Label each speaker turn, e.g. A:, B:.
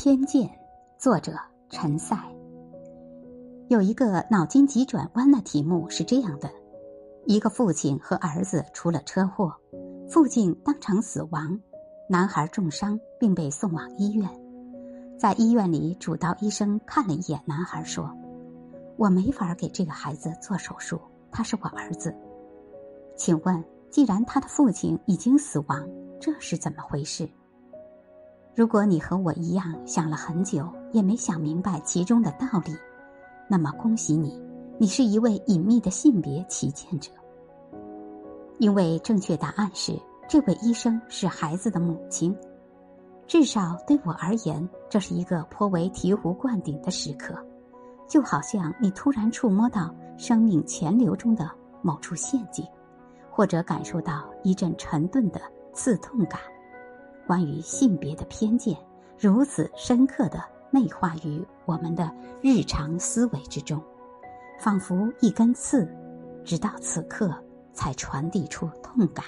A: 偏见，作者陈赛。有一个脑筋急转弯的题目是这样的：一个父亲和儿子出了车祸，父亲当场死亡，男孩重伤并被送往医院。在医院里，主刀医生看了一眼男孩，说：“我没法给这个孩子做手术，他是我儿子。请问，既然他的父亲已经死亡，这是怎么回事？”如果你和我一样想了很久，也没想明白其中的道理，那么恭喜你，你是一位隐秘的性别旗舰者。因为正确答案是，这位医生是孩子的母亲。至少对我而言，这是一个颇为醍醐灌顶的时刻，就好像你突然触摸到生命潜流中的某处陷阱，或者感受到一阵沉钝的刺痛感。关于性别的偏见，如此深刻的内化于我们的日常思维之中，仿佛一根刺，直到此刻才传递出痛感。